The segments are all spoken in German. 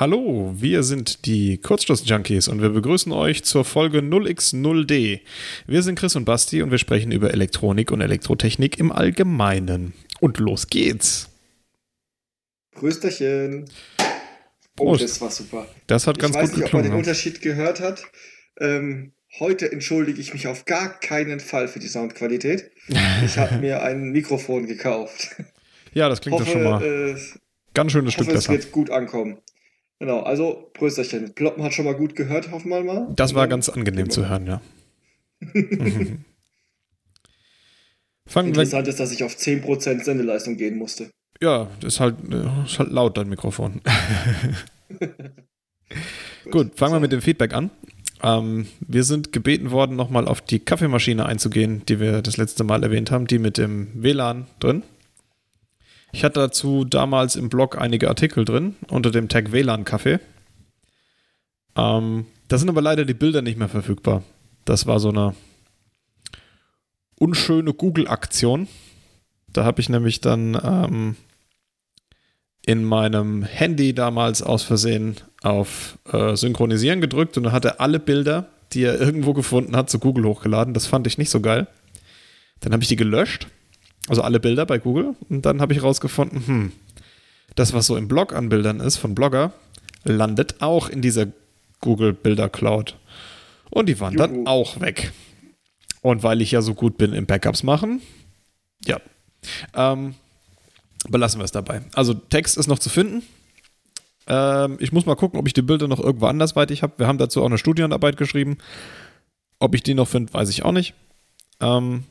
Hallo, wir sind die Kurzschluss-Junkies und wir begrüßen euch zur Folge 0x0d. Wir sind Chris und Basti und wir sprechen über Elektronik und Elektrotechnik im Allgemeinen. Und los geht's. Grüßterchen. Oh, das war super. Das hat ganz ich weiß gut nicht, ob man geklungen. den ne? Unterschied gehört hat. Ähm, heute entschuldige ich mich auf gar keinen Fall für die Soundqualität. Ich habe mir ein Mikrofon gekauft. Ja, das klingt hoffe, doch schon mal äh, ganz schönes Stück hoffe es besser. wird gut ankommen. Genau, also Prösterchen. Ploppen hat schon mal gut gehört, hoffen wir mal. Das war dann- ganz angenehm zu hören, ja. Fangen. Interessant ist, dass ich auf 10% Sendeleistung gehen musste. Ja, das ist halt, äh, ist halt laut, dein Mikrofon. Gut, fangen wir mit dem Feedback an. Ähm, wir sind gebeten worden, nochmal auf die Kaffeemaschine einzugehen, die wir das letzte Mal erwähnt haben, die mit dem WLAN drin. Ich hatte dazu damals im Blog einige Artikel drin unter dem Tag WLAN-Kaffee. Ähm, da sind aber leider die Bilder nicht mehr verfügbar. Das war so eine unschöne Google-Aktion. Da habe ich nämlich dann ähm, in meinem Handy damals aus Versehen auf äh, Synchronisieren gedrückt und dann hat er alle Bilder, die er irgendwo gefunden hat, zu Google hochgeladen. Das fand ich nicht so geil. Dann habe ich die gelöscht, also alle Bilder bei Google, und dann habe ich rausgefunden, hm, das, was so im Blog an Bildern ist von Blogger, landet auch in dieser Google Bilder Cloud. Und die waren dann auch weg. Und weil ich ja so gut bin im Backups machen, ja. Ähm, belassen wir es dabei. Also Text ist noch zu finden. Ähm, ich muss mal gucken, ob ich die Bilder noch irgendwo andersweitig habe. Wir haben dazu auch eine Studienarbeit geschrieben. Ob ich die noch finde, weiß ich auch nicht. Ähm,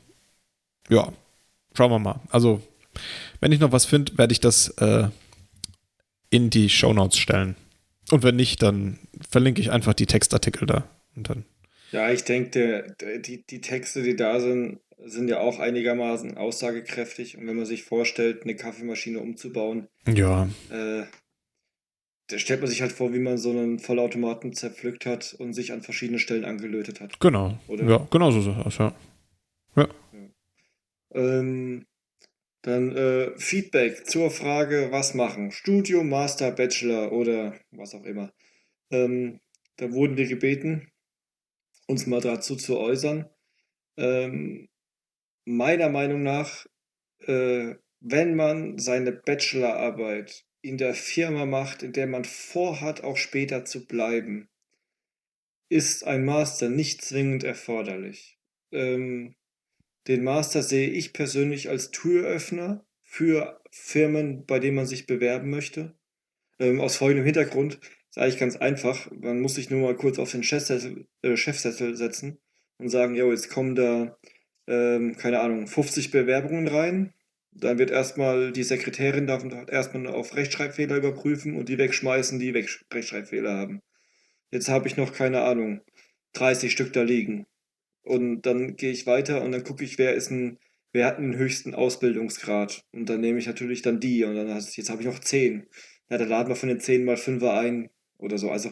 ja, schauen wir mal. Also, wenn ich noch was finde, werde ich das äh, in die Shownotes stellen. Und wenn nicht, dann verlinke ich einfach die Textartikel da. Und dann. Ja, ich denke, die, die Texte, die da sind, sind ja auch einigermaßen aussagekräftig. Und wenn man sich vorstellt, eine Kaffeemaschine umzubauen, Ja, äh, da stellt man sich halt vor, wie man so einen Vollautomaten zerpflückt hat und sich an verschiedenen Stellen angelötet hat. genau. Oder? Ja, genau so ist das, ja. Ähm, dann äh, Feedback zur Frage, was machen? Studium, Master, Bachelor oder was auch immer. Ähm, da wurden wir gebeten, uns mal dazu zu äußern. Ähm, meiner Meinung nach, äh, wenn man seine Bachelorarbeit in der Firma macht, in der man vorhat, auch später zu bleiben, ist ein Master nicht zwingend erforderlich. Ähm, den Master sehe ich persönlich als Türöffner für Firmen, bei denen man sich bewerben möchte. Ähm, aus folgendem Hintergrund ist eigentlich ganz einfach. Man muss sich nur mal kurz auf den Chefsessel, äh, Chefsessel setzen und sagen, jo, jetzt kommen da, ähm, keine Ahnung, 50 Bewerbungen rein. Dann wird erstmal die Sekretärin darf erstmal auf Rechtschreibfehler überprüfen und die wegschmeißen, die Rechtschreibfehler haben. Jetzt habe ich noch, keine Ahnung, 30 Stück da liegen. Und dann gehe ich weiter und dann gucke ich, wer ist ein, wer hat einen höchsten Ausbildungsgrad. Und dann nehme ich natürlich dann die. Und dann hast, jetzt habe ich noch 10. Ja, dann laden wir von den 10 mal 5 ein oder so. Also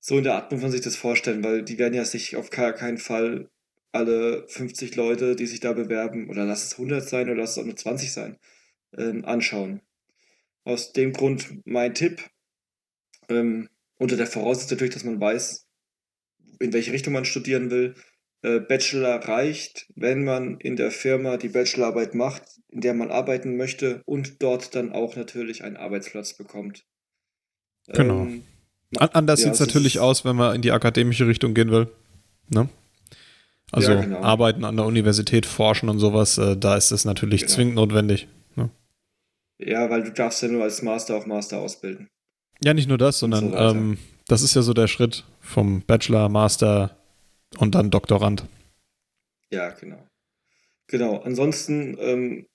so in der Art muss man sich das vorstellen, weil die werden ja sich auf gar keinen Fall alle 50 Leute, die sich da bewerben, oder lass es 100 sein oder lass es auch nur 20 sein, ähm, anschauen. Aus dem Grund mein Tipp, ähm, unter der Voraussetzung natürlich, dass man weiß, in welche Richtung man studieren will. Äh, Bachelor reicht, wenn man in der Firma die Bachelorarbeit macht, in der man arbeiten möchte und dort dann auch natürlich einen Arbeitsplatz bekommt. Genau. Ähm, An anders Ja, sieht es natürlich aus, wenn man in die akademische Richtung gehen will. Ne? Also Ja, genau. arbeiten an der Universität, forschen und sowas, äh, da ist es natürlich Genau. zwingend notwendig. Ne? ja, weil du darfst ja nur als Master auf Master ausbilden. Ja, nicht nur das, so sondern weiter. ähm, das ist ja so der Schritt vom Bachelor, Master und dann Doktorand. Ja, genau. Genau. Ansonsten, ähm,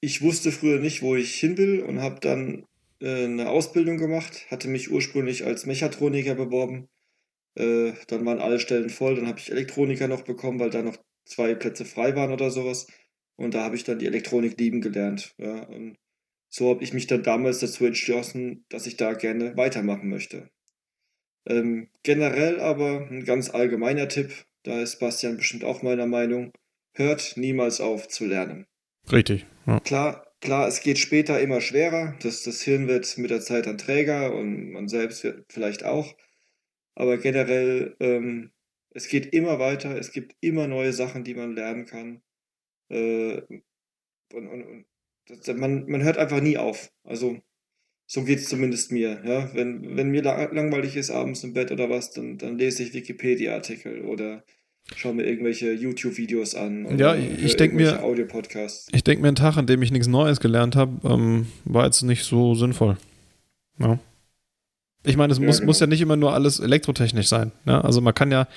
ich wusste früher nicht, wo ich hin will und habe dann äh, eine Ausbildung gemacht, hatte mich ursprünglich als Mechatroniker beworben. Äh, dann waren alle Stellen voll, dann habe ich Elektroniker noch bekommen, weil da noch zwei Plätze frei waren oder sowas. Und da habe ich dann die Elektronik lieben gelernt. Ja, und so habe ich mich dann damals dazu entschlossen, dass ich da gerne weitermachen möchte. Ähm, generell aber ein ganz allgemeiner Tipp, da ist Bastian bestimmt auch meiner Meinung, hört niemals auf zu lernen. Richtig. Ja. Klar, klar, es geht später immer schwerer. Das, das Hirn wird mit der Zeit dann träger und man selbst wird vielleicht auch. Aber generell, ähm, es geht immer weiter. Es gibt immer neue Sachen, die man lernen kann. Äh, und, und, und das, man, man hört einfach nie auf. Also so geht es zumindest mir. Ja? Wenn, wenn mir langweilig ist abends im Bett oder was, dann, dann lese ich Wikipedia-Artikel oder schaue mir irgendwelche YouTube-Videos an. ja, ich denke mir, ich denke mir, ein Tag, an dem ich nichts Neues gelernt habe, ähm, war jetzt nicht so sinnvoll. Ja. Ich meine, es ja, muss, genau. muss ja nicht immer nur alles elektrotechnisch sein. Ne? Also man kann ja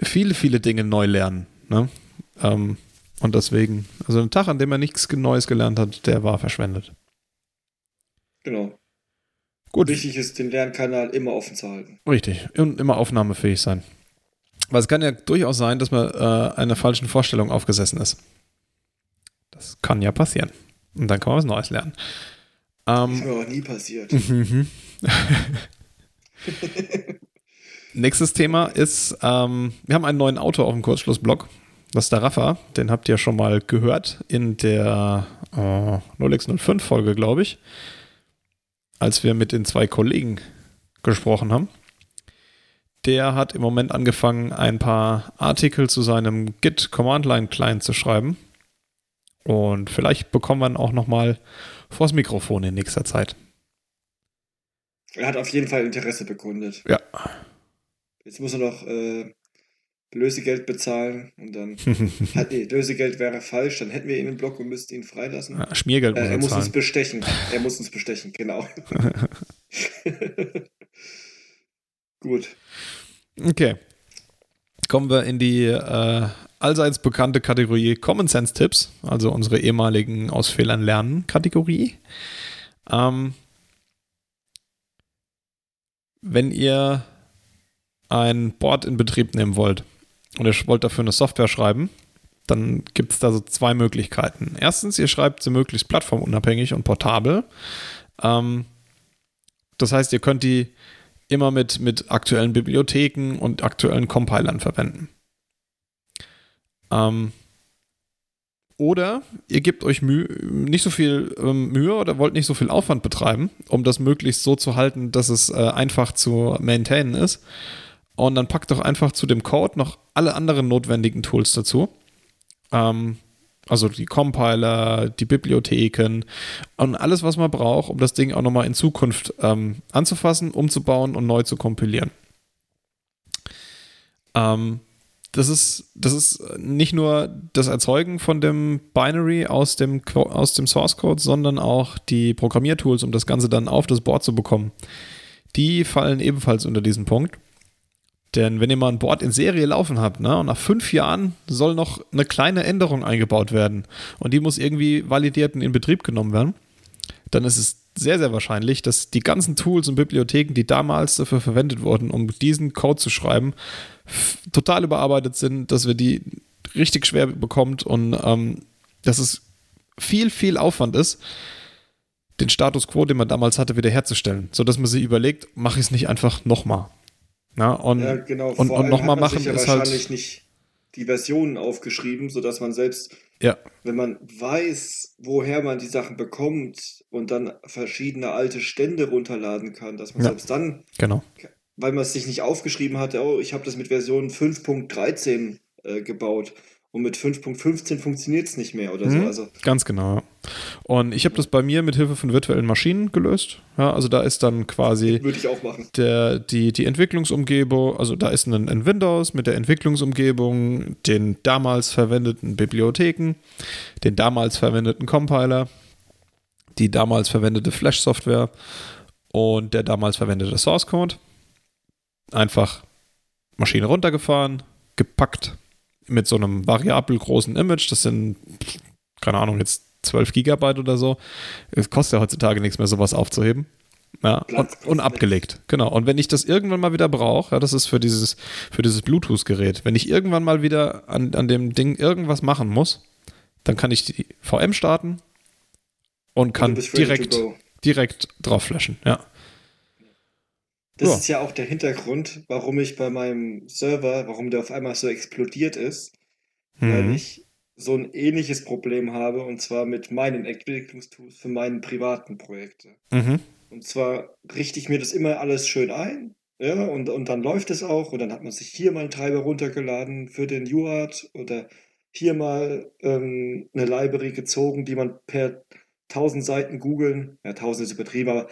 viele, viele Dinge neu lernen. Ne? Ähm, und deswegen, also ein Tag, an dem er nichts Neues gelernt hat, der war verschwendet. Genau. Gut. Wichtig ist, den Lernkanal immer offen zu halten. Richtig. Und immer aufnahmefähig sein. Weil es kann ja durchaus sein, dass man äh, einer falschen Vorstellung aufgesessen ist. Das kann ja passieren. Und dann kann man was Neues lernen. Ähm, ist mir auch nie passiert. Mhm. Nächstes Thema ist, ähm, wir haben einen neuen Autor auf dem Kurzschlussblog. Das ist der Rafa. Den habt ihr schon mal gehört in der äh, 0x05-Folge, glaube ich als wir mit den zwei Kollegen gesprochen haben. Der hat im Moment angefangen, ein paar Artikel zu seinem Git Command Line Client zu schreiben. Und vielleicht bekommen wir ihn auch nochmal vors Mikrofon in nächster Zeit. Er hat auf jeden Fall Interesse bekundet. Ja. Jetzt muss er noch äh, Lösegeld bezahlen und dann. hat, nee, Lösegeld wäre falsch, dann hätten wir ihn im Block und müssten ihn freilassen. Ja, Schmiergeld muss äh, er, muss uns bestechen. Er muss uns bestechen, genau. Gut. Okay. Kommen wir in die äh, allseits bekannte Kategorie Common Sense Tipps, also unsere ehemaligen Aus Fehlern lernen Kategorie. Ähm, wenn ihr ein Board in Betrieb nehmen wollt, und ihr wollt dafür eine Software schreiben, dann gibt es da so zwei Möglichkeiten. Erstens, ihr schreibt sie möglichst plattformunabhängig und portabel. Ähm, das heißt, ihr könnt die immer mit, mit aktuellen Bibliotheken und aktuellen Compilern verwenden. Ähm, oder ihr gebt euch Mühe, nicht so viel ähm, Mühe oder wollt nicht so viel Aufwand betreiben, um das möglichst so zu halten, dass es äh, einfach zu maintainen ist und dann packt doch einfach zu dem Code noch alle anderen notwendigen Tools dazu. Ähm, also die Compiler, die Bibliotheken und alles, was man braucht, um das Ding auch nochmal in Zukunft ähm, anzufassen, umzubauen und neu zu kompilieren. Ähm, das ist, das ist nicht nur das Erzeugen von dem Binary aus dem, aus dem Source Code, sondern auch die Programmiertools, um das Ganze dann auf das Board zu bekommen. Die fallen ebenfalls unter diesen Punkt. Denn wenn ihr mal ein Board in Serie laufen habt, ne, und nach fünf Jahren soll noch eine kleine Änderung eingebaut werden und die muss irgendwie validiert und in Betrieb genommen werden, dann ist es sehr, sehr wahrscheinlich, dass die ganzen Tools und Bibliotheken, die damals dafür verwendet wurden, um diesen Code zu schreiben, total überarbeitet sind, dass wir die richtig schwer bekommt und ähm, dass es viel, viel Aufwand ist, den Status quo, den man damals hatte, wiederherzustellen, sodass man sich überlegt, mache ich es nicht einfach nochmal. Na, und, ja, genau. Und, und nochmal machen ja ist wahrscheinlich halt nicht die Versionen aufgeschrieben, sodass man selbst, ja. wenn man weiß, woher man die Sachen bekommt und dann verschiedene alte Stände runterladen kann, dass man ja. selbst dann, genau. weil man es sich nicht aufgeschrieben hatte, oh, ich habe das mit Version 5.13 äh, gebaut und mit 5.15 funktioniert es nicht mehr oder mhm, so. Also ganz genau. Und ich habe das bei mir mit Hilfe von virtuellen Maschinen gelöst. Ja, also da ist dann quasi Würde ich auch machen. Der, die, die Entwicklungsumgebung, also da ist ein, ein Windows mit der Entwicklungsumgebung, den damals verwendeten Bibliotheken, den damals verwendeten Compiler, die damals verwendete Flash-Software und der damals verwendete Source Code. Einfach Maschine runtergefahren, gepackt mit so einem variabel großen Image, das sind, keine Ahnung, jetzt 12 Gigabyte oder so. Es kostet ja heutzutage nichts mehr, sowas aufzuheben. Ja, und, und, abgelegt. Genau. Und wenn ich das irgendwann mal wieder brauche, ja, das ist für dieses, für dieses Bluetooth-Gerät, wenn ich irgendwann mal wieder an, an dem Ding irgendwas machen muss, dann kann ich die VM starten und kann direkt, direkt drauf flashen. Ja. Das ja. ist ja auch der Hintergrund, warum ich bei meinem Server, warum der auf einmal so explodiert ist, mhm. weil ich so ein ähnliches Problem habe, und zwar mit meinen Entwicklungstools für meine privaten Projekte. Mhm. Und zwar richte ich mir das immer alles schön ein, ja, und, und dann läuft es auch, und dann hat man sich hier mal einen Treiber runtergeladen für den UART oder hier mal ähm, eine Library gezogen, die man per 1000 Seiten googeln, ja, 1000 ist übertrieben, aber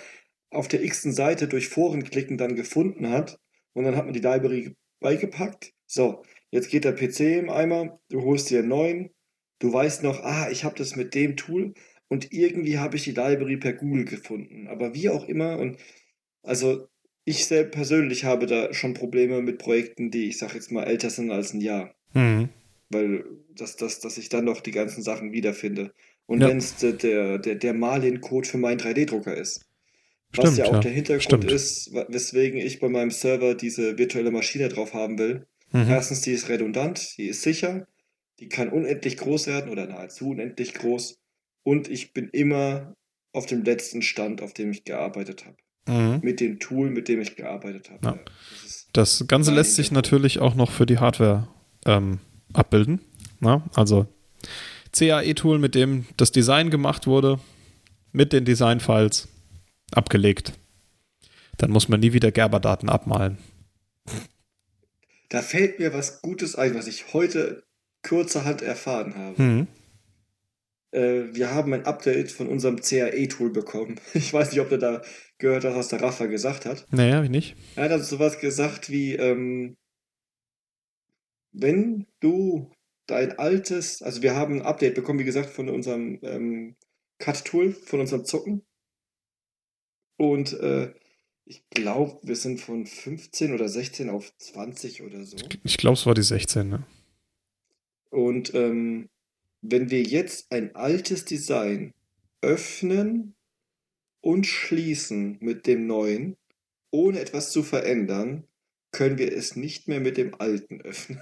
auf der x Seite durch Foren klicken dann gefunden hat. Und dann hat man die Library beigepackt. So, jetzt geht der PC im Eimer, du holst dir einen neuen, du weißt noch, ah, ich habe das mit dem Tool und irgendwie habe ich die Library per Google gefunden. Aber wie auch immer, und also ich selbst persönlich habe da schon Probleme mit Projekten, die ich sage jetzt mal älter sind als ein Jahr. Mhm. Weil das, das, dass ich dann noch die ganzen Sachen wiederfinde. Und Ja. wenn es der, der, der, der Marlin-Code für meinen 3D-Drucker ist. Was Stimmt, ja auch ja. der Hintergrund Stimmt. ist, weswegen ich bei meinem Server diese virtuelle Maschine drauf haben will. Mhm. Erstens, die ist redundant, die ist sicher, die kann unendlich groß werden oder nahezu unendlich groß. Und ich bin immer auf dem letzten Stand, auf dem ich gearbeitet habe. Mhm. Mit dem Tool, mit dem ich gearbeitet habe. Ja. Das Das Ganze lässt sich natürlich auch noch für die Hardware ähm, abbilden. Na? Also CAE-Tool, mit dem das Design gemacht wurde, mit den Design-Files abgelegt. Dann muss man nie wieder Gerber-Daten abmalen. da fällt mir was Gutes ein, was ich heute kurzerhand erfahren habe. Mhm. Äh, wir haben ein Update von unserem CAE-Tool bekommen. Ich weiß nicht, ob du da gehört hast, was der Rafa gesagt hat. Nee, hab ich nicht. Er hat also sowas gesagt wie, ähm, wenn du dein altes, also wir haben ein Update bekommen, wie gesagt, von unserem ähm, Cut-Tool, von unserem Zucken. Und äh, ich glaube, wir sind von 15 oder 16 auf 20 oder so. Ich glaube, es war die 16. Ne? Und ähm, wenn wir jetzt ein altes Design öffnen und schließen mit dem neuen, ohne etwas zu verändern, können wir es nicht mehr mit dem alten öffnen.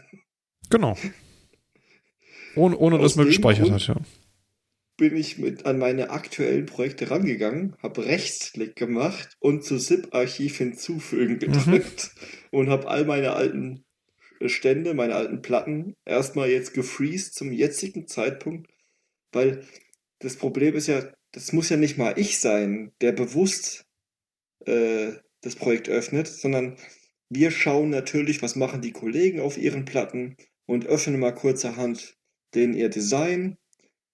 Genau. Ohne, ohne dass Aus man dem gespeichert Grund- hat, ja. Bin ich mit an meine aktuellen Projekte rangegangen, habe Rechtsklick gemacht und zu ZIP-Archiv hinzufügen gedrückt und habe all meine alten Stände, meine alten Platten erstmal jetzt gefreezed zum jetzigen Zeitpunkt, weil das Problem ist ja, das muss ja nicht mal ich sein, der bewusst äh, das Projekt öffnet, sondern wir schauen natürlich, was machen die Kollegen auf ihren Platten und öffnen mal kurzerhand den ihr Design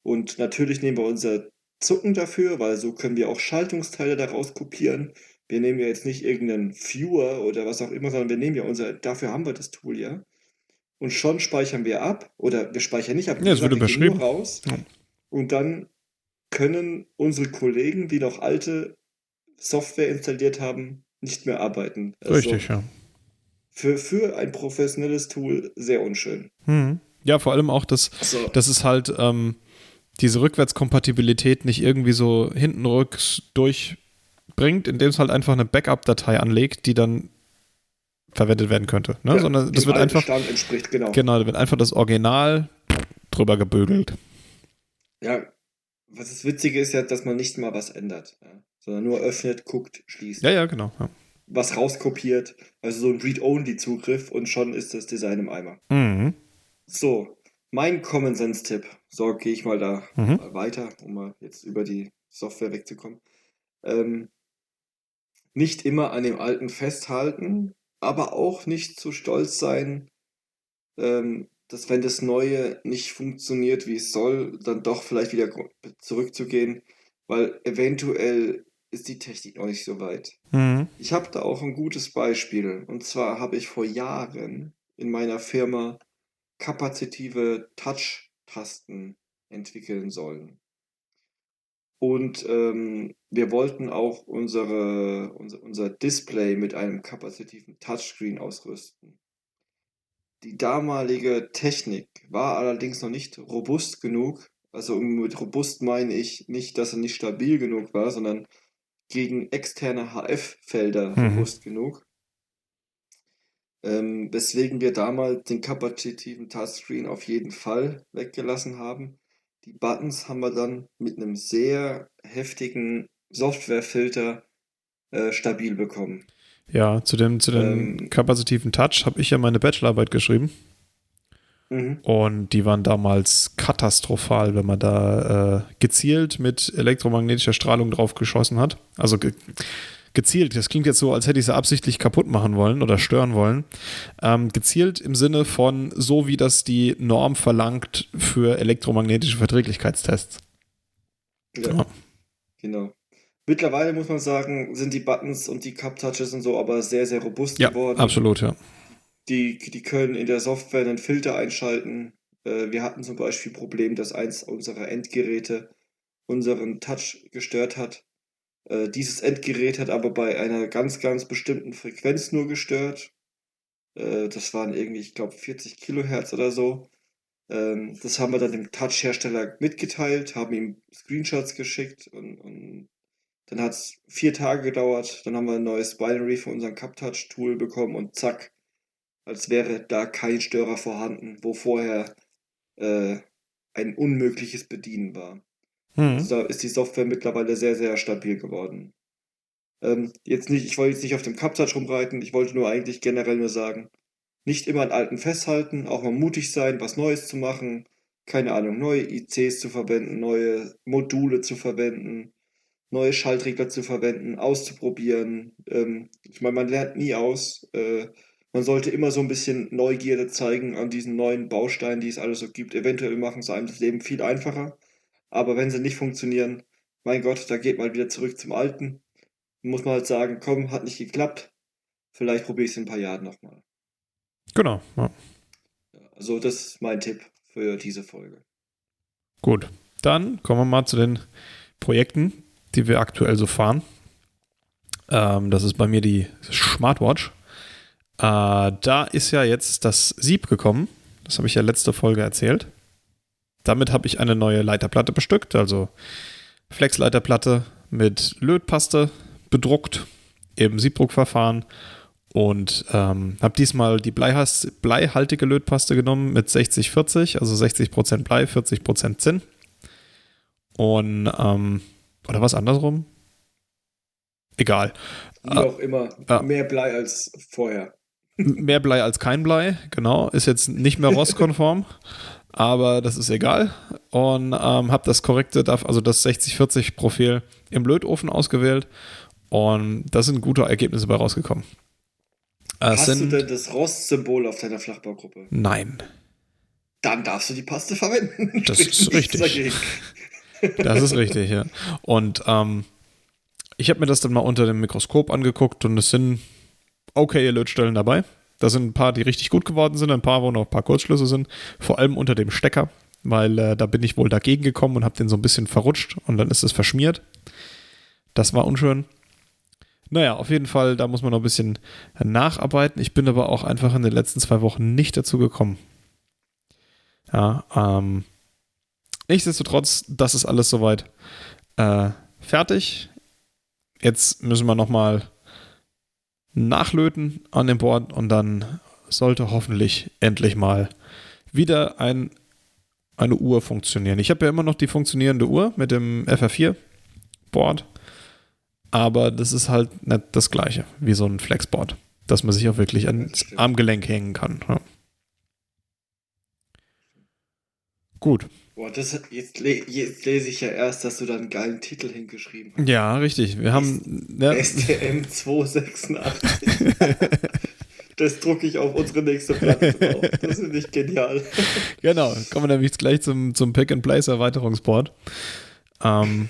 und natürlich nehmen wir unser Zucken dafür, weil so können wir auch Schaltungsteile daraus kopieren. Wir nehmen ja jetzt nicht irgendeinen Viewer oder was auch immer, sondern wir nehmen ja unser, dafür haben wir das Tool ja. Und schon speichern wir ab, oder wir speichern nicht ab, Ja, es wird wir gehen nur überschrieben. raus. Ja. Und dann können unsere Kollegen, die noch alte Software installiert haben, nicht mehr arbeiten. Also Richtig, ja. Für, für ein professionelles Tool sehr unschön. Mhm. Ja, vor allem auch, dass, So. dass es halt ähm, diese Rückwärtskompatibilität nicht irgendwie so hinten rücks durchbringt, indem es halt einfach eine Backup-Datei anlegt, die dann verwendet werden könnte. Ne? Ja, Sondern das wird einfach, genau. genau, da wird einfach das Original drüber gebügelt. Ja, was das Witzige ist ja, dass man nicht mal was ändert, ja, sondern nur öffnet, guckt, schließt. Ja, ja, genau. Ja. Was rauskopiert, also so ein Read-Only-Zugriff und schon ist das Design im Eimer. Mhm. So, mein Common Sense-Tipp. So, gehe ich mal da Mhm. mal weiter, um mal jetzt über die Software wegzukommen. Ähm, nicht immer an dem Alten festhalten, aber auch nicht zu stolz sein, ähm, dass wenn das Neue nicht funktioniert, wie es soll, dann doch vielleicht wieder zurückzugehen, weil eventuell ist die Technik noch nicht so weit. Mhm. Ich habe da auch ein gutes Beispiel. Und zwar habe ich vor Jahren in meiner Firma kapazitive Touch-Tasten entwickeln sollen. Und ähm, wir wollten auch unsere, unser, unser Display mit einem kapazitiven Touchscreen ausrüsten. Die damalige Technik war allerdings noch nicht robust genug. Also mit robust meine ich nicht, dass er nicht stabil genug war, sondern gegen externe HF-Felder Mhm. robust genug. Ähm, weswegen wir damals den kapazitiven Touchscreen auf jeden Fall weggelassen haben. Die Buttons haben wir dann mit einem sehr heftigen Softwarefilter äh, stabil bekommen. Ja, zu dem, zu dem Ähm, kapazitiven Touch habe ich ja meine Bachelorarbeit geschrieben. Mhm. Und die waren damals katastrophal, wenn man da äh, gezielt mit elektromagnetischer Strahlung drauf geschossen hat. Also gezielt, das klingt jetzt so, als hätte ich sie absichtlich kaputt machen wollen oder stören wollen. Ähm, gezielt im Sinne von so, wie das die Norm verlangt für elektromagnetische Verträglichkeitstests. Ja, ja. genau. Mittlerweile muss man sagen, sind die Buttons und die Cup-Touches und so aber sehr, sehr robust ja, geworden. Absolut, ja. Die, die können in der Software einen Filter einschalten. Äh, wir hatten zum Beispiel Problem, dass eins unserer Endgeräte unseren Touch gestört hat. Äh, dieses Endgerät hat aber bei einer ganz, ganz bestimmten Frequenz nur gestört. Äh, das waren irgendwie, ich glaube, 40 Kilohertz oder so. Ähm, das haben wir dann dem Touch-Hersteller mitgeteilt, haben ihm Screenshots geschickt und, und dann hat es vier Tage gedauert. Dann haben wir ein neues Binary für unseren CupTouch-Tool bekommen und zack, als wäre da kein Störer vorhanden, wo vorher äh, ein unmögliches Bedienen war. Mhm. Da ist die Software mittlerweile sehr, sehr stabil geworden. Ähm, jetzt nicht, ich wollte jetzt nicht auf dem CupTouch rumreiten, ich wollte nur eigentlich generell nur sagen, nicht immer an alten festhalten, auch mal mutig sein, was Neues zu machen, keine Ahnung, neue ICs zu verwenden, neue Module zu verwenden, neue Schaltregler zu verwenden, auszuprobieren. Ähm, ich meine, man lernt nie aus. Äh, man sollte immer so ein bisschen Neugierde zeigen an diesen neuen Bausteinen, die es alles so gibt. Eventuell machen sie einem das Leben viel einfacher. Aber wenn sie nicht funktionieren, mein Gott, da geht man wieder zurück zum Alten. Muss man halt sagen, komm, hat nicht geklappt. Vielleicht probiere ich es in ein paar Jahren nochmal. Genau. Ja. Also, das ist mein Tipp für diese Folge. Gut. Dann kommen wir mal zu den Projekten, die wir aktuell so fahren. Ähm, das ist bei mir die Smartwatch. Äh, da ist ja jetzt das Sieb gekommen. Das habe ich ja letzte Folge erzählt. Damit habe ich eine neue Leiterplatte bestückt, also Flexleiterplatte mit Lötpaste bedruckt im Siebdruckverfahren und ähm, habe diesmal die bleihaltige Lötpaste genommen mit 60-40, also 60% Blei, 40% Zinn. Und, ähm, oder was andersrum? Egal. Wie auch äh, immer. Äh, mehr Blei als vorher. Mehr Blei als kein Blei, genau. Ist jetzt nicht mehr rostkonform. Aber das ist egal. Und ähm, habe das korrekte, also das 60-40-Profil im Lötofen ausgewählt und da sind gute Ergebnisse bei rausgekommen. Hast sind, du denn das Rost-Symbol auf deiner Flachbaugruppe? Nein. Dann darfst du die Paste verwenden. Das ist richtig. das ist richtig, ja. Und ähm, ich habe mir das dann mal unter dem Mikroskop angeguckt und es sind okay Lötstellen dabei. Da sind ein paar, die richtig gut geworden sind, ein paar, wo noch ein paar Kurzschlüsse sind, vor allem unter dem Stecker, weil äh, da bin ich wohl dagegen gekommen und habe den so ein bisschen verrutscht und dann ist es verschmiert. Das war unschön. Naja, auf jeden Fall, da muss man noch ein bisschen nacharbeiten. Ich bin aber auch einfach in den letzten zwei Wochen nicht dazu gekommen. Ja, ähm, nichtsdestotrotz, das ist alles soweit äh, fertig. Jetzt müssen wir nochmal nachlöten an dem Board und dann sollte hoffentlich endlich mal wieder ein, eine Uhr funktionieren. Ich habe ja immer noch die funktionierende Uhr mit dem FR4-Board, aber das ist halt nicht das gleiche wie so ein Flexboard, dass man sich auch wirklich ans Armgelenk hängen kann. Ja. Gut, Boah, das, jetzt, jetzt, lese ich ja erst, dass du da einen geilen Titel hingeschrieben hast. Ja, richtig. Wir haben. Ja. STM 286. das drucke ich auf unsere nächste Platte drauf. Das ist nicht genial. Genau, kommen wir nämlich gleich zum, zum Pick-and-Place-Erweiterungsboard. Ähm,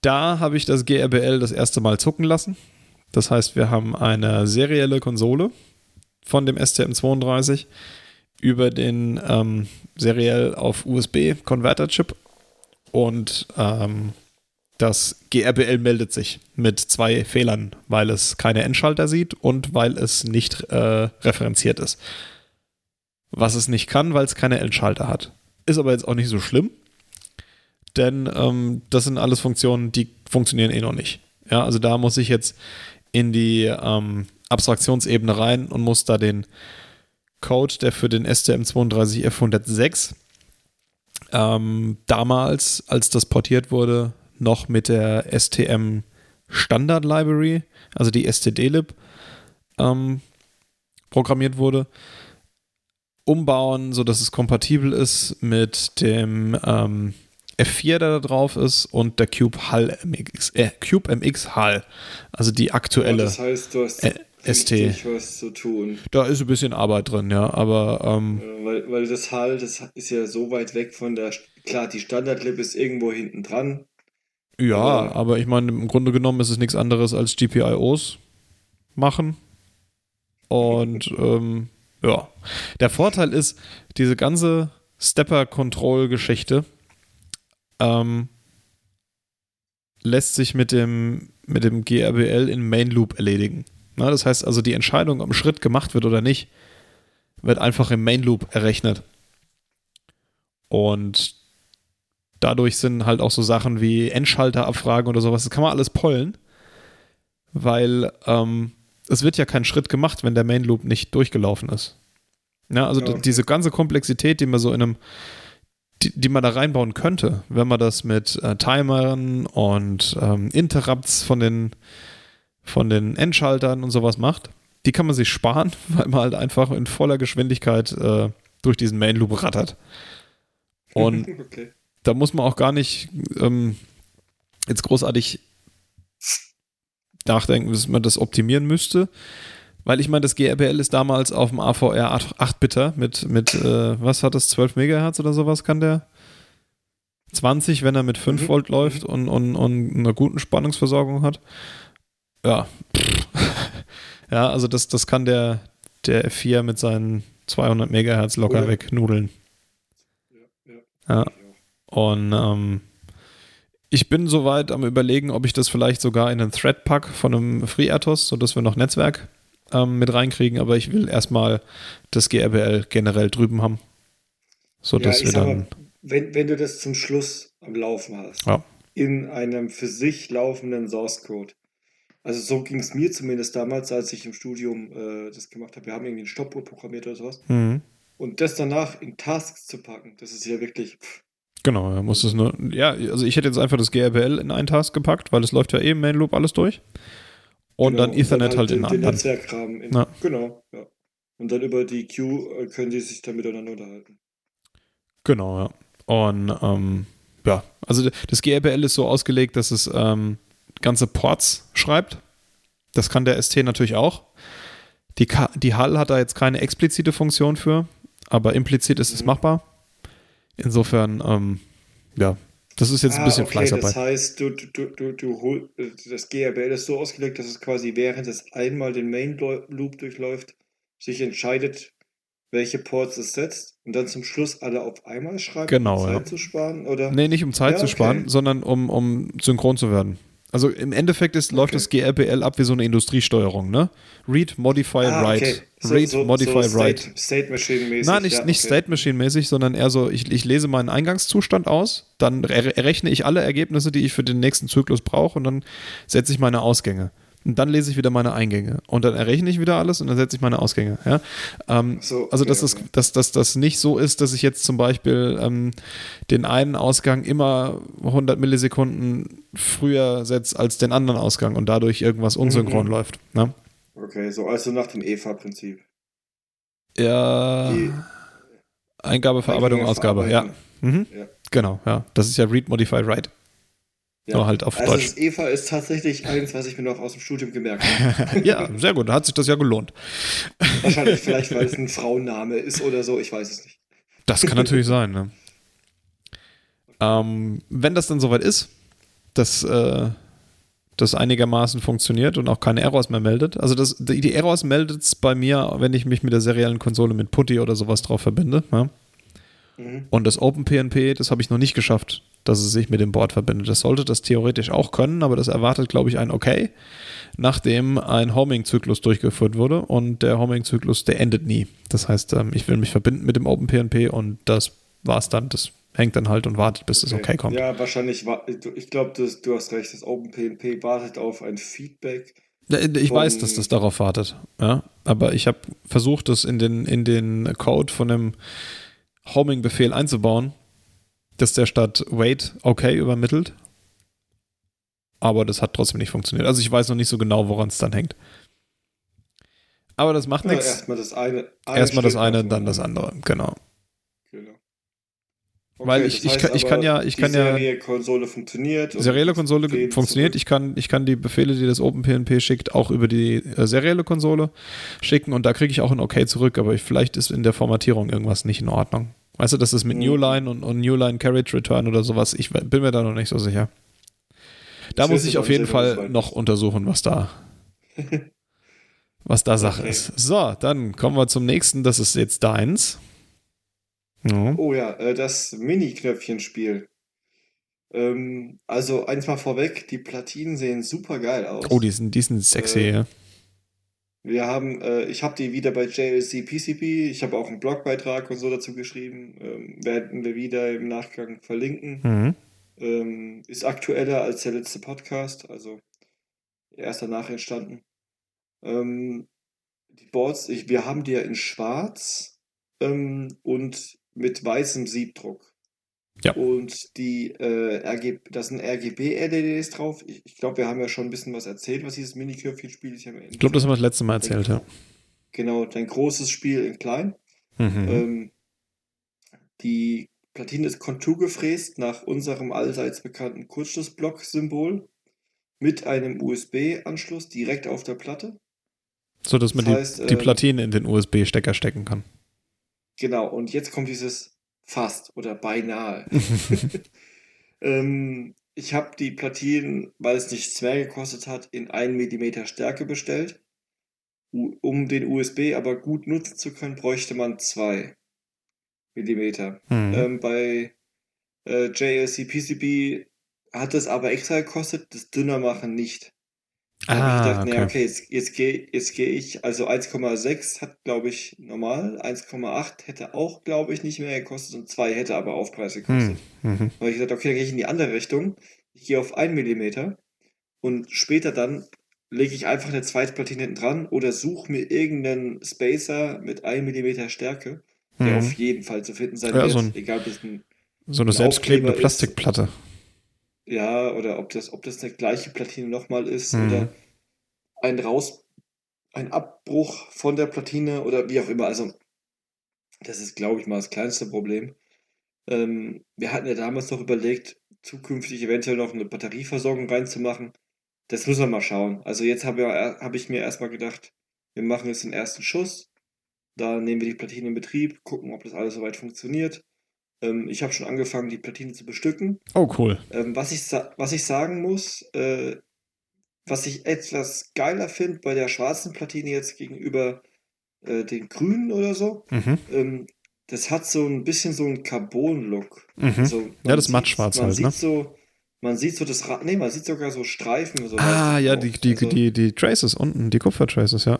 da habe ich das GRBL das erste Mal zucken lassen. Das heißt, wir haben eine serielle Konsole von dem STM32 über den ähm, seriell auf USB Converter-Chip und ähm, das GRBL meldet sich mit zwei Fehlern, weil es keine Endschalter sieht und weil es nicht äh, referenziert ist. Was es nicht kann, weil es keine Endschalter hat. Ist aber jetzt auch nicht so schlimm, denn ähm, das sind alles Funktionen, die funktionieren eh noch nicht. Ja, also da muss ich jetzt in die ähm, Abstraktionsebene rein und muss da den Code, der für den STM32F106 ähm, damals, als das portiert wurde, noch mit der STM Standard Library, also die stdlib, ähm, programmiert wurde. umbauen, sodass es kompatibel ist mit dem ähm, F4, der da drauf ist, und der Cube Hull MX, äh, Cube MX Hull. Also die aktuelle. das heißt, du hast äh, ST. was zu tun. Da ist ein bisschen Arbeit drin, ja, aber ähm, Äh, Weil, weil das Hull, das ist ja so weit weg von der. Klar, die Standardlip ist irgendwo hinten dran. ja, aber- aber ich meine, im Grunde genommen ist es nichts anderes als GPIOs machen. Und ähm, ja, der Vorteil ist, diese ganze Stepper-Control-Geschichte ähm, lässt sich mit dem, mit dem GRBL in Main Loop erledigen. Na, das heißt also, die Entscheidung, ob ein Schritt gemacht wird oder nicht, wird einfach im Main Loop errechnet. Und dadurch sind halt auch so Sachen wie Endschalterabfragen oder sowas, das kann man alles pollen, weil ähm, es wird ja kein Schritt gemacht, wenn der Main Loop nicht durchgelaufen ist. Ja, also Ja, diese ganze Komplexität, die man so in einem, die, die man da reinbauen könnte, wenn man das mit äh, Timern und ähm, Interrupts von den, von den Endschaltern und sowas macht, die kann man sich sparen, weil man halt einfach in voller Geschwindigkeit äh, durch diesen Main Loop rattert. Und okay. da muss man auch gar nicht ähm, jetzt großartig nachdenken, dass man das optimieren müsste. Weil ich meine, das GRBL ist damals auf dem AVR 8-Bitter mit, mit äh, was hat das, 12 Megahertz oder sowas kann der? 20, wenn er mit 5 Mhm. Volt läuft und, und, und eine guten Spannungsversorgung hat. Ja. ja, also das, das kann der, der F4 mit seinen 200 Megahertz locker Oder- wegnudeln. Ja, ja. Ja. Und ähm, ich bin soweit am überlegen, ob ich das vielleicht sogar in einen Thread-Pack von einem FreeRTOS, sodass wir noch Netzwerk ähm, mit reinkriegen, aber ich will erstmal das GRBL generell drüben haben. Sodass ich wir dann. mal, wenn, wenn du das zum Schluss am Laufen hast, Ja. in einem für sich laufenden Source Code. Also so ging es mir zumindest damals, als ich im Studium äh, das gemacht habe. Wir haben irgendwie ein Stoppuhr programmiert oder sowas. Mhm. Und das danach in Tasks zu packen, das ist ja wirklich. Pff, Genau, ja, muss es nur. Ja, also ich hätte jetzt einfach das GRBL in einen Task gepackt, weil es läuft ja eben Main Loop alles durch. Und genau, dann Ethernet halt, den, in den anderen. Netzwerkrahmen. In, Ja. Genau, ja. Und dann über die Queue äh, können die sich dann miteinander unterhalten. Genau, ja. Und ähm, ja, also das GRBL ist so ausgelegt, dass es ähm, ganze Ports schreibt. Das kann der ST natürlich auch. Die, die HAL hat da jetzt keine explizite Funktion für, aber implizit ist es Mhm. machbar. Insofern, ähm, ja, das ist jetzt ein Ah, bisschen okay, das Fleißarbeit. heißt, du, du, du, du, das GRBL ist so ausgelegt, dass es quasi während es einmal den Main Lo- Loop durchläuft, sich entscheidet, welche Ports es setzt und dann zum Schluss alle auf einmal schreibt, Genau, um Zeit ja. zu sparen, oder? Nee, nicht um Zeit Ja, zu sparen, okay. sondern um, um synchron zu werden. Also im Endeffekt ist, läuft Okay. das GRBL ab wie so eine Industriesteuerung, ne? Read, Modify, Ah, Write. okay. So, Read, so, Modify, so Write. State, State Machine mäßig. Nein, nicht, ja, nicht okay. State Machine mäßig, sondern eher so, ich, ich lese meinen Eingangszustand aus, dann er, errechne ich alle Ergebnisse, die ich für den nächsten Zyklus brauche und dann setze ich meine Ausgänge. Und dann lese ich wieder meine Eingänge. Und dann errechne ich wieder alles und dann setze ich meine Ausgänge. Ja? Ähm, So, also, okay, dass, das, okay. dass, dass das nicht so ist, dass ich jetzt zum Beispiel ähm, den einen Ausgang immer 100 Millisekunden früher setze als den anderen Ausgang und dadurch irgendwas unsynchron Mhm. läuft. Ne? Okay, so also nach dem EVA-Prinzip. Ja, Die- Eingabe, Verarbeitung, Ausgabe. Ja. Mhm. Ja. Genau, ja. Das ist ja Read, Modify, Write. Ja. Nur halt auf Also Deutsch. das EVA ist tatsächlich eins, was ich mir noch aus dem Studium gemerkt habe. ja, sehr gut. Da hat sich das ja gelohnt. Wahrscheinlich vielleicht, weil es ein Frauenname ist oder so, ich weiß es nicht. Das kann natürlich sein, ne? Ähm, wenn das dann soweit ist, dass äh, das einigermaßen funktioniert und auch keine Errors mehr meldet. Also das, die, die Errors meldet es bei mir, wenn ich mich mit der seriellen Konsole mit Putty oder sowas drauf verbinde. Ja? Mhm. Und das OpenPNP, das habe ich noch nicht geschafft, dass es sich mit dem Board verbindet. Das sollte das theoretisch auch können, aber das erwartet, glaube ich, ein Okay, nachdem ein Homing-Zyklus durchgeführt wurde und der Homing-Zyklus, der endet nie. Das heißt, ähm, ich will mich verbinden mit dem OpenPNP und das war's dann. Das hängt dann halt und wartet, bis das Okay kommt. Ja, wahrscheinlich, wa- du- ich glaube, du hast recht, das OpenPNP wartet auf ein Feedback. Ich weiß, dass das darauf wartet, ja. Aber ich habe versucht, das in den, in den Code von dem Homing-Befehl einzubauen, dass der statt wait okay übermittelt. Aber das hat trotzdem nicht funktioniert. Also ich weiß noch nicht so genau, woran es dann hängt. Aber das macht nichts. erstmal das eine. eine Erstmal das eine, dann das andere. Genau. Genau. Weil ich- ich kann- ich kann ja- ich die kann ja- serielle Konsole funktioniert. Serielle Konsole Befehle funktioniert. zurück. Ich kann, ich kann die Befehle, die das OpenPNP schickt, auch über die äh, serielle Konsole schicken und da kriege ich auch ein OK zurück, aber ich, vielleicht ist in der Formatierung irgendwas nicht in Ordnung. Weißt du, das ist mit Mhm. Newline und, und Newline Carriage Return oder sowas. Ich bin mir da noch nicht so sicher. Da Ich muss ich auf jeden das Fall noch untersuchen, was da, was da Sache Okay. ist. So, dann kommen wir zum nächsten. Das ist jetzt deins. Ja. Oh ja, äh, das Mini-Knöpfchenspiel. Ähm, also eins mal vorweg, die Platinen sehen super geil aus. Oh, die sind, die sind sexy, Äh, ja. Wir haben, äh, ich habe die wieder bei JLC PCP, ich habe auch einen Blogbeitrag und so dazu geschrieben, ähm, werden wir wieder im Nachgang verlinken. Mhm. Ähm, ist aktueller als der letzte Podcast, also erst danach entstanden. Ähm, die Boards, ich, wir haben die ja in schwarz ähm, und mit weißem Siebdruck. Ja. Und die äh, RG, da sind RGB-LEDs drauf. Ich, ich glaube, wir haben ja schon ein bisschen was erzählt, was dieses Mini-Köpfchen-Spiel ist. Ich glaube, das haben wir das letzte Mal erzählt, ja. Genau, dein großes Spiel in klein. Mhm. Ähm, die Platine ist konturgefräst nach unserem allseits bekannten Kurzschlussblock-Symbol mit einem USB-Anschluss direkt auf der Platte. so dass man das die, heißt, die ähm, Platine in den USB-Stecker stecken kann. Genau, und jetzt kommt dieses fast oder beinahe. ähm, ich habe die Platinen, weil es nichts mehr gekostet hat, in 1 mm Stärke bestellt. Um den USB aber gut nutzen zu können, bräuchte man 2 mm. Mhm. Ähm, bei äh, JLC PCB hat es aber extra gekostet, das dünner machen nicht. Da habe ich ah, gedacht, okay. nee, okay, jetzt, jetzt gehe jetzt geh ich, also 1,6 hat, glaube ich, normal, 1,8 hätte auch, glaube ich, nicht mehr gekostet und 2 hätte aber Aufpreis gekostet. Hm. Mhm. Da habe ich gesagt, okay, dann gehe ich in die andere Richtung. Ich gehe auf 1 mm und später dann lege ich einfach eine zweite Platine hinten dran oder suche mir irgendeinen Spacer mit 1 mm Stärke, der Mhm. auf jeden Fall zu finden sein Ja, wird, so ein- egal ob es ein So eine ein selbstklebende Aufkleber ist- Plastikplatte. Ja, oder ob das, ob das eine gleiche Platine nochmal ist Mhm. oder ein Raus, ein Abbruch von der Platine oder wie auch immer. Also, das ist, glaube ich, mal das kleinste Problem. Ähm, wir hatten ja damals noch überlegt, zukünftig eventuell noch eine Batterieversorgung reinzumachen. Das müssen wir mal schauen. Also jetzt habe hab ich mir erstmal gedacht, wir machen jetzt den ersten Schuss. Da nehmen wir die Platine in Betrieb, gucken, ob das alles soweit funktioniert. Ähm, ich habe schon angefangen, die Platine zu bestücken. Oh, cool. Ähm, was, ich, was ich sagen muss, äh, was ich etwas geiler finde bei der schwarzen Platine jetzt gegenüber äh, den grünen oder so, Mhm. ähm, das hat so ein bisschen so einen Carbon-Look. Mhm. Also, Ja, das mattschwarz man halt, sieht ne? So, man sieht so das Ra nee, man sieht sogar so Streifen. So Ah, ja, die, die, Also, die, die Traces unten, die Kupfertraces, ja.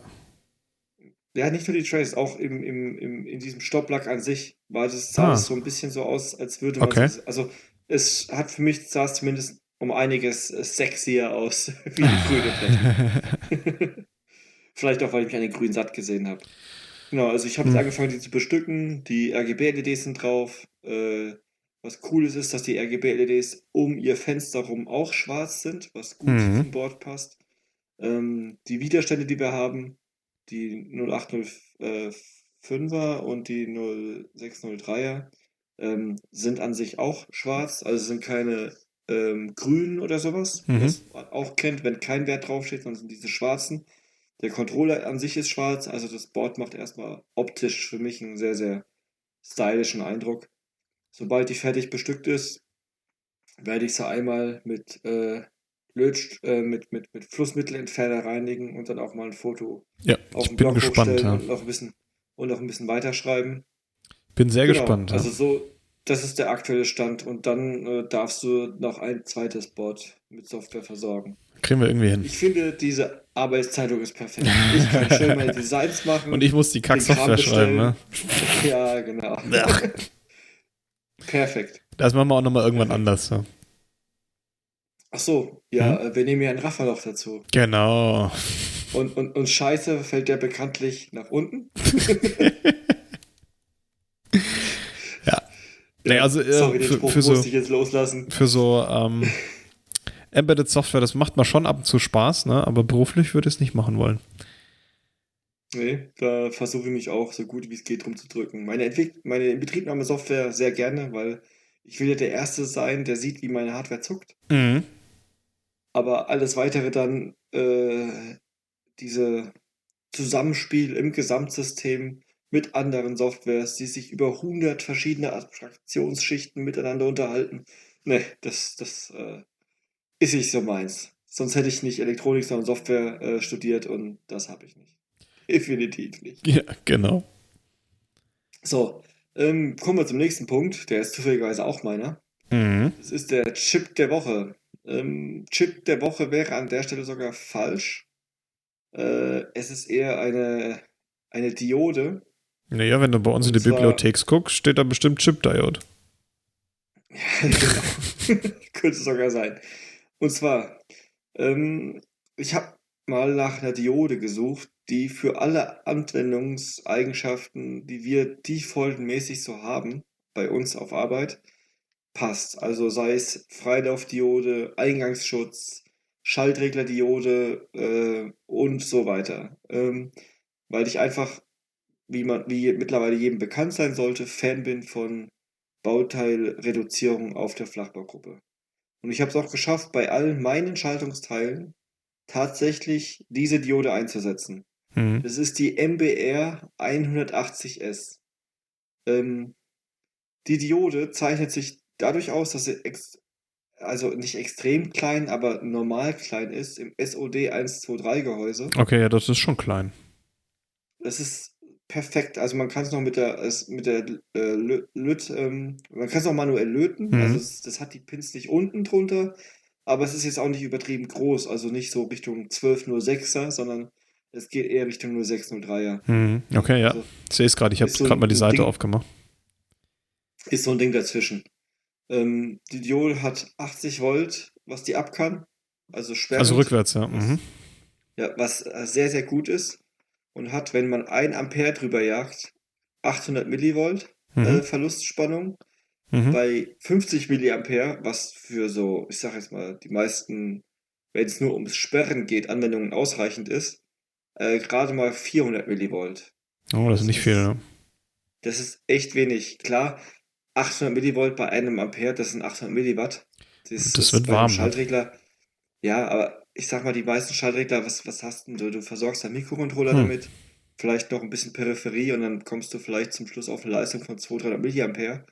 Ja, nicht nur die Traces, auch im, im, im, in diesem Stopplack an sich war das, Ah. sah das so ein bisschen so aus, als würde man Okay. sich- also es hat für mich sah es zumindest um einiges äh, sexier aus wie die grüne Platte. Vielleicht auch, weil ich mich an den grünen satt gesehen habe. Genau, also ich habe jetzt Hm. angefangen, die zu bestücken. Die RGB-LEDs sind drauf. Äh, was cool ist, ist, dass die RGB-LEDs um ihr Fenster rum auch schwarz sind, was gut Mhm. zum Board passt. Ähm, die Widerstände, die wir haben, die 0805er und die 0603er, ähm, sind an sich auch schwarz, also sind keine ähm, grünen oder sowas, Mhm. das man auch kennt, wenn kein Wert draufsteht, sondern sind diese schwarzen. Der Controller an sich ist schwarz, also das Board macht erstmal optisch für mich einen sehr, sehr stylischen Eindruck. Sobald die fertig bestückt ist, werde ich sie einmal mit, äh, Lötsch, äh, mit, mit, mit Flussmittelentferner reinigen und dann auch mal ein Foto Ja, auf ich den bin Blog gespannt. hochstellen Ja. und noch ein bisschen und noch ein bisschen weiterschreiben. Bin sehr Genau, gespannt. Ja. Also so, das ist der aktuelle Stand und dann äh, darfst du noch ein zweites Board mit Software versorgen. Kriegen wir irgendwie hin. Ich finde, diese Arbeitszeitung ist perfekt. Ich kann schön meine Designs machen. Und ich muss die Kack-Software schreiben, ne? Ja, genau. Perfekt. Das machen wir auch nochmal irgendwann anders. Ja. Ach so, ja, äh, wir nehmen ja einen Raffer noch dazu. Genau. Und, und, und Scheiße fällt ja bekanntlich nach unten. Ja. Nee, also, äh, Sorry, den für- Spruch für so- musste ich jetzt loslassen. Für so ähm, Embedded Software, das macht mir schon ab und zu Spaß, ne? aber beruflich würde ich es nicht machen wollen. Nee, da versuche ich mich auch so gut wie es geht rumzudrücken. Meine, Entwick meine Inbetriebnahmesoftware sehr gerne, weil ich will ja der Erste sein, der sieht, wie meine Hardware zuckt. Mhm. Aber alles weitere dann, äh, diese Zusammenspiel im Gesamtsystem mit anderen Softwares, die sich über 100 verschiedene Abstraktionsschichten miteinander unterhalten. Nee, das, das äh, ist nicht so meins. Sonst hätte ich nicht Elektronik, sondern Software äh, studiert und das habe ich nicht. Definitiv nicht. Ja, genau. So, ähm, kommen wir zum nächsten Punkt. Der ist zufälligerweise auch meiner. Mhm. Das ist der Chip der Woche. Ähm, Chip der Woche wäre an der Stelle sogar falsch. Äh, es ist eher eine, eine Diode. Naja, wenn du bei uns Und in die Bibliothek guckst, steht da bestimmt Chip-Diode. genau. Könnte sogar sein. Und zwar, ähm, ich habe mal nach einer Diode gesucht, die für alle Anwendungseigenschaften, die wir defaultmäßig so haben, bei uns auf Arbeit, passt. Also sei es Freilaufdiode, Eingangsschutz, Schaltreglerdiode äh, und so weiter. Ähm, weil ich einfach, wie man, wie mittlerweile jedem bekannt sein sollte, Fan bin von Bauteilreduzierung auf der Flachbaugruppe. Und ich habe es auch geschafft, bei allen meinen Schaltungsteilen tatsächlich diese Diode einzusetzen. Mhm. Das ist die MBR 180S. Ähm, die Diode zeichnet sich dadurch aus, dass sie ex also nicht extrem klein, aber normal klein ist im SOD 123 Gehäuse. Okay, ja, das ist schon klein. Das ist perfekt. Also man kann es noch mit der es- mit der äh, Lö- Löt, ähm, man kann es noch manuell löten. Mhm. Also es, das hat die Pins nicht unten drunter, aber es ist jetzt auch nicht übertrieben groß, also nicht so Richtung 1206er, sondern es geht eher Richtung 0603er. Mhm. Okay, ja. Also Ich sehe es gerade. Ich habe so gerade mal die Seite Ding- aufgemacht. ist so ein Ding dazwischen. Ähm, die Diode hat 80 Volt, was die ab kann. Also sperrend. Also rückwärts, ja. Mhm. ja, was äh, sehr, sehr gut ist. Und hat, wenn man 1 Ampere drüber jagt, 800 Millivolt äh, Mhm. Verlustspannung. Mhm. Bei 50 Milliampere, was für so, ich sag jetzt mal, die meisten, wenn es nur ums Sperren geht, Anwendungen ausreichend ist, äh, gerade mal 400 Millivolt. Oh, das ist nicht viel, ne? Das ist echt wenig. Klar, 800 Millivolt bei einem Ampere, das sind 800 Milliwatt. Das ist wird warm, ne? Schaltregler. Ja, aber ich sag mal, die meisten Schaltregler, was, was hast denn du? Du versorgst deinen Mikrocontroller Hm. damit, vielleicht noch ein bisschen Peripherie und dann kommst du vielleicht zum Schluss auf eine Leistung von 200, 300 Milliampere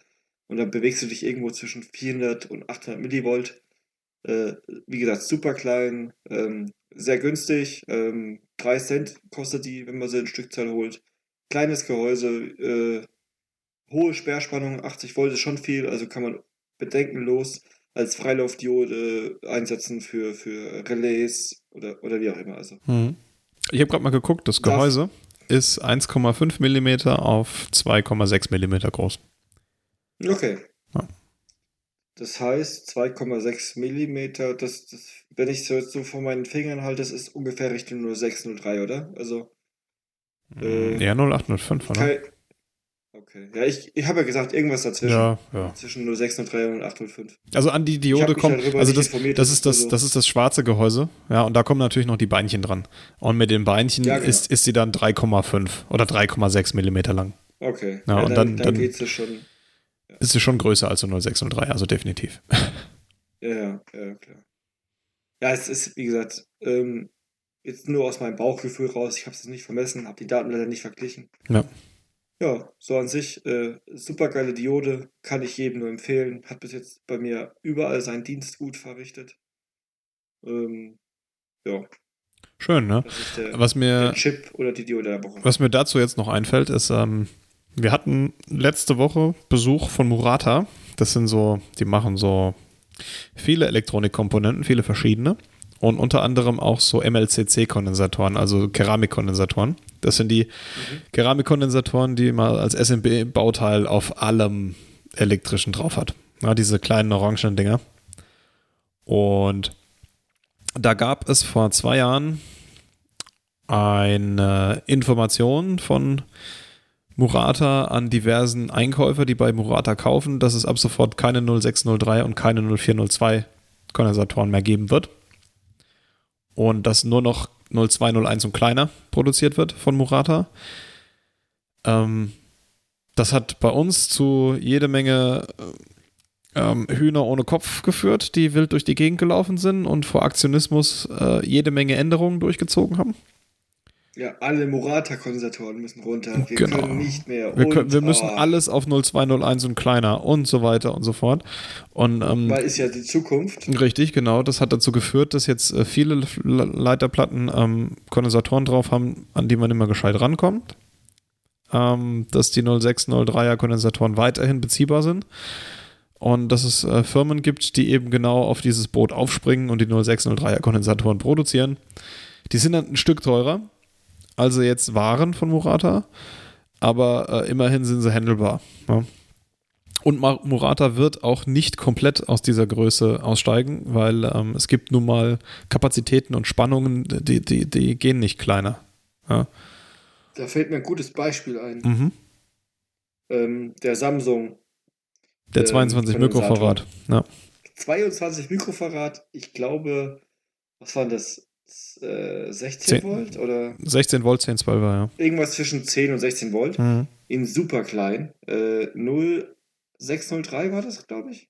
und dann bewegst du dich irgendwo zwischen 400 und 800 Millivolt. Äh, wie gesagt, super klein, ähm, sehr günstig. Ähm, 3 Cent kostet die, wenn man sie in Stückzahl holt. Kleines Gehäuse, äh, hohe Sperrspannung, 80 Volt ist schon viel, also kann man bedenkenlos als Freilaufdiode einsetzen für, für Relais oder, oder wie auch immer. Also. Mhm. Ich habe gerade mal geguckt, das Gehäuse ist 1,5 mm auf 2,6 mm groß. Okay. Ja. Das heißt, 2,6 Millimeter, das, das, wenn ich so jetzt so vor meinen Fingern halte, das ist ungefähr Richtung 0603, oder? Also, Äh, ja, 0805, oder? kein, okay. Ja, ich, ich habe ja gesagt, irgendwas dazwischen. Ja, ja. Zwischen 0603 und 805. Also an die Diode kommt, also das, das ist das, also- das ist das schwarze Gehäuse, ja, und da kommen natürlich noch die Beinchen dran. Und mit den Beinchen Ja, genau. ist, ist sie dann 3,5 oder 3,6 Millimeter lang. Okay. Ja, und dann- dann, dann- geht es schon. Ist sie schon größer als so 0603, also definitiv. Ja, ja, ja, klar. Ja, es ist, wie gesagt, ähm, jetzt nur aus meinem Bauchgefühl raus. Ich habe es nicht vermessen, habe die Daten leider nicht verglichen. Ja. Ja, so an sich, äh, super geile Diode, kann ich jedem nur empfehlen. Hat bis jetzt bei mir überall seinen Dienst gut verrichtet. Ähm, ja, Schön, ne? der, Was mir, Chip oder die Diode der Woche. was mir dazu jetzt noch einfällt, ist, ähm, wir hatten letzte Woche Besuch von Murata. Das sind so, die machen so viele Elektronikkomponenten, viele verschiedene. Und unter anderem auch so MLCC-Kondensatoren, also Keramikkondensatoren. Das sind die Keramikkondensatoren, die man als SMB-Bauteil auf allem elektrischen drauf hat. Ja, diese kleinen orangenen Dinger. Und da gab es vor zwei Jahren eine Information von Murata an diversen Einkäufer, die bei Murata kaufen, dass es ab sofort keine 0603 und keine 0402 Kondensatoren mehr geben wird. Und dass nur noch 0201 und kleiner produziert wird von Murata. Ähm, das hat bei uns zu jede Menge äh, ähm, Hühner ohne Kopf geführt, die wild durch die Gegend gelaufen sind und vor Aktionismus äh, jede Menge Änderungen durchgezogen haben. Ja, alle Murata-Kondensatoren müssen runter. Wir Genau. können nicht mehr. Wir, und, können, wir müssen ah, alles auf 0201 und kleiner und so weiter und so fort. Und ähm, Weil ist ja die Zukunft. Richtig, genau. Das hat dazu geführt, dass jetzt äh, viele Leiterplatten ähm, Kondensatoren drauf haben, an die man immer gescheit rankommt. Ähm, dass die 0603er Kondensatoren weiterhin beziehbar sind. Und dass es äh, Firmen gibt, die eben genau auf dieses Boot aufspringen und die 0603er Kondensatoren produzieren. Die sind dann ein Stück teurer, als sie jetzt waren von Murata. Aber äh, immerhin sind sie handelbar. Ja. Und Murata wird auch nicht komplett aus dieser Größe aussteigen, weil ähm, es gibt nun mal Kapazitäten und Spannungen, die, die, die gehen nicht kleiner. Ja. Da fällt mir ein gutes Beispiel ein. Mhm. Ähm, der Samsung Der Ähm, 22 Kondensator. Mikrofarad. Ja. 22 Mikrofarad, ich glaube, was waren das? Äh, 16 Zehn. Volt oder 16 Volt, 10, 12 ja. irgendwas zwischen 10 und 16 Volt Mhm. in super klein. Äh, 0603 war das, glaube ich.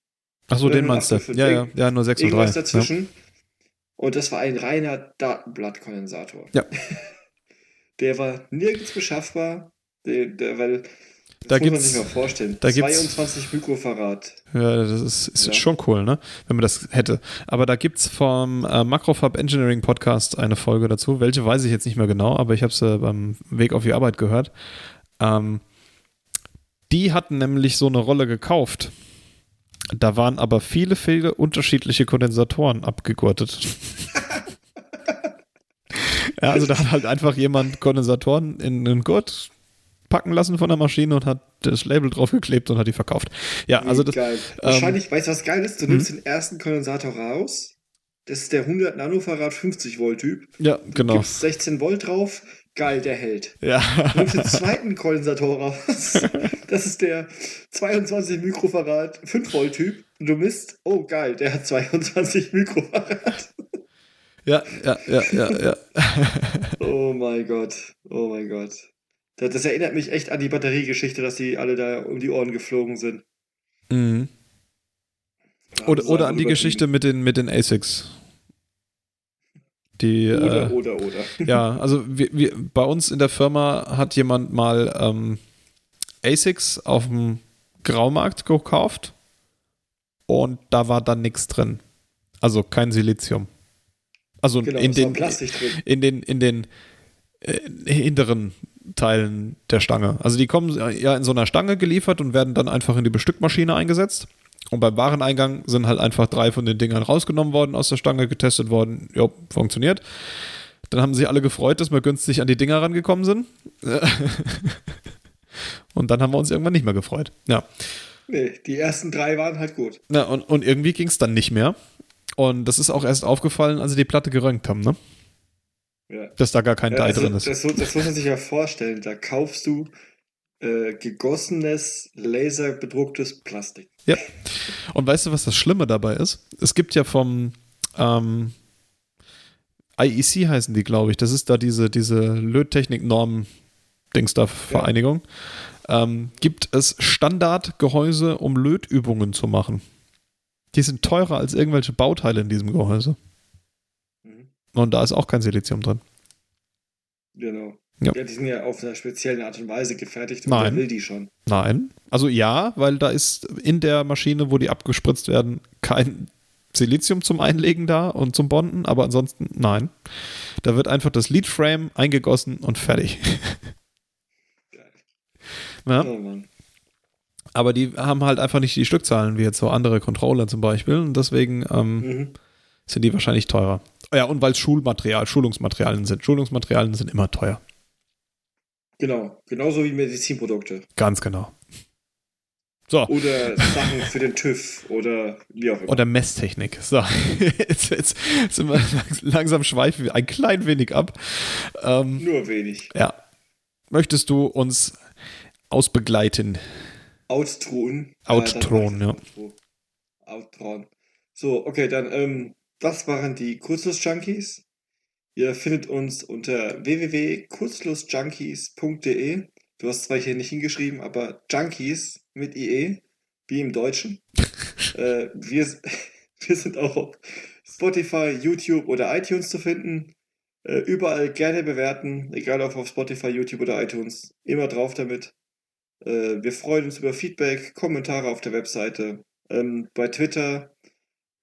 Achso, den meinst du. 805. Ja, ja, ja, nur 6 und 3. Irgendwas dazwischen. Und das war ein reiner Datenblattkondensator. Ja. Der war nirgends beschaffbar. Der, der, weil, Da muss man gibt's- sich mal vorstellen. da gibt's- 22 Mikrofarad. Ja, das ist, ist Ja. schon cool, ne? Wenn man das hätte. Aber da gibt es vom äh, Macrofab Engineering Podcast eine Folge dazu. Welche weiß ich jetzt nicht mehr genau, aber ich habe sie beim Weg auf die Arbeit gehört. Ähm, die hatten nämlich so eine Rolle gekauft. Da waren aber viele, viele unterschiedliche Kondensatoren abgegurtet. ja, also da hat halt einfach jemand Kondensatoren in einen Gurt packen lassen von der Maschine und hat das Label draufgeklebt und hat die verkauft. Ja, also das, geil. ähm, Wahrscheinlich, weißt du, was geil ist? Du nimmst den ersten Kondensator raus. Das ist der 100 Nanofarad 50 Volt Typ. Ja, genau. Gibst 16 Volt drauf. Geil, der hält. Ja. Du nimmst den zweiten Kondensator raus. Das ist der 22 Mikrofarad 5 Volt Typ. Und du misst, oh geil, der hat 22 Mikrofarad. ja, ja, ja, ja, ja. Oh mein Gott. Oh mein Gott. Das, das erinnert mich echt an die Batteriegeschichte, dass die alle da um die Ohren geflogen sind. Mhm. Oder, oder an die. Geschichte mit den, mit den ASICs. Die, Oder, äh, oder, oder. ja, also wir, wir, bei uns in der Firma hat jemand mal ähm, ASICs auf dem Graumarkt gekauft und da war dann nichts drin. Also kein Silizium. Also Genau, in, den, Plastik drin. in den, in den äh, hinteren Teilen der Stange. Also die kommen ja in so einer Stange geliefert und werden dann einfach in die Bestückmaschine eingesetzt. Und beim Wareneingang sind halt einfach drei von den Dingern rausgenommen worden, aus der Stange getestet worden. Jo, funktioniert. Dann haben sich alle gefreut, dass wir günstig an die Dinger rangekommen sind. und dann haben wir uns irgendwann nicht mehr gefreut. Ja. Nee, die ersten drei waren halt gut. ja und, und irgendwie ging es dann nicht mehr. Und das ist auch erst aufgefallen, als sie die Platte geröntgt haben, ne? Ja. Dass da gar kein Ja, Dye also, drin ist. Das, das muss man sich ja vorstellen. Da kaufst du äh, gegossenes, laserbedrucktes Plastik. Ja. Und weißt du, was das Schlimme dabei ist? Es gibt ja vom ähm, IEC heißen die, glaube ich. Das ist da diese, diese Löttechnik-Norm-Dings da Vereinigung. Ähm, gibt es Standardgehäuse, um Lötübungen zu machen. Die sind teurer als irgendwelche Bauteile in diesem Gehäuse. Und da ist auch kein Silizium drin. Genau. Ja. Ja. die sind ja auf einer speziellen Art und Weise gefertigt. Nein. wer will die schon. Nein. Also ja, weil da ist in der Maschine, wo die abgespritzt werden, kein Silizium zum Einlegen da und zum Bonden, aber ansonsten nein. Da wird einfach das Leadframe eingegossen und fertig. Geil. Ja, Oh Mann. aber die haben halt einfach nicht die Stückzahlen wie jetzt so andere Controller zum Beispiel und deswegen ähm, Mhm. sind die wahrscheinlich teurer. Ja, und weil es Schulmaterial, Schulungsmaterialien sind. Schulungsmaterialien sind immer teuer. Genau. Genauso wie Medizinprodukte. Ganz genau. So. Oder Sachen für den TÜV oder wie auch immer. Oder Messtechnik. So, jetzt, jetzt sind wir langs- langsam schweifen wir ein klein wenig ab. Ähm, Nur wenig. ja. Möchtest du uns ausbegleiten? Outtron. Outtron, ja. Outro. Outtron. So, okay, dann, ähm, das waren die Kurzschluss-Junkies. Ihr findet uns unter www.kurzlosjunkies.de. Du hast zwar hier nicht hingeschrieben, aber Junkies mit IE, wie im Deutschen. äh, wir, wir sind auch auf Spotify, YouTube oder iTunes zu finden. Äh, überall gerne bewerten, egal ob auf Spotify, YouTube oder iTunes. Immer drauf damit. Äh, wir freuen uns über Feedback, Kommentare auf der Webseite. Ähm, bei Twitter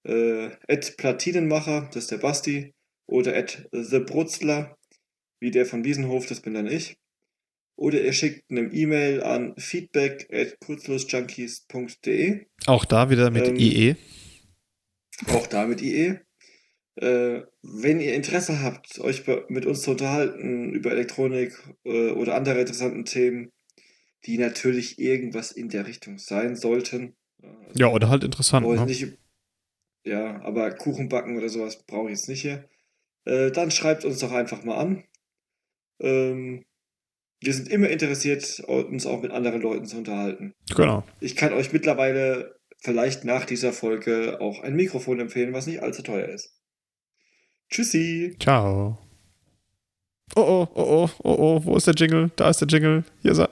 äh, Platinenmacher, das ist der Basti, oder at thebrutzler, wie der von Wiesenhof, das bin dann ich. Oder ihr schickt eine E-Mail an feedback at kurzlosjunkies.de. Auch da wieder mit ähm, IE. Auch da mit IE. Äh, wenn ihr Interesse habt, euch mit uns zu unterhalten über Elektronik äh, oder andere interessanten Themen, die natürlich irgendwas in der Richtung sein sollten. Also, ja, oder halt interessant. Ne? Nicht, ja, aber Kuchen backen oder sowas brauche ich jetzt nicht hier. Äh, dann schreibt uns doch einfach mal an. Ähm, wir sind immer interessiert, uns auch mit anderen Leuten zu unterhalten. Genau. Ich kann euch mittlerweile vielleicht nach dieser Folge auch ein Mikrofon empfehlen, was nicht allzu teuer ist. Tschüssi. Ciao. Oh oh, oh oh, oh oh, wo ist der Jingle? Da ist der Jingle. Hier ist er.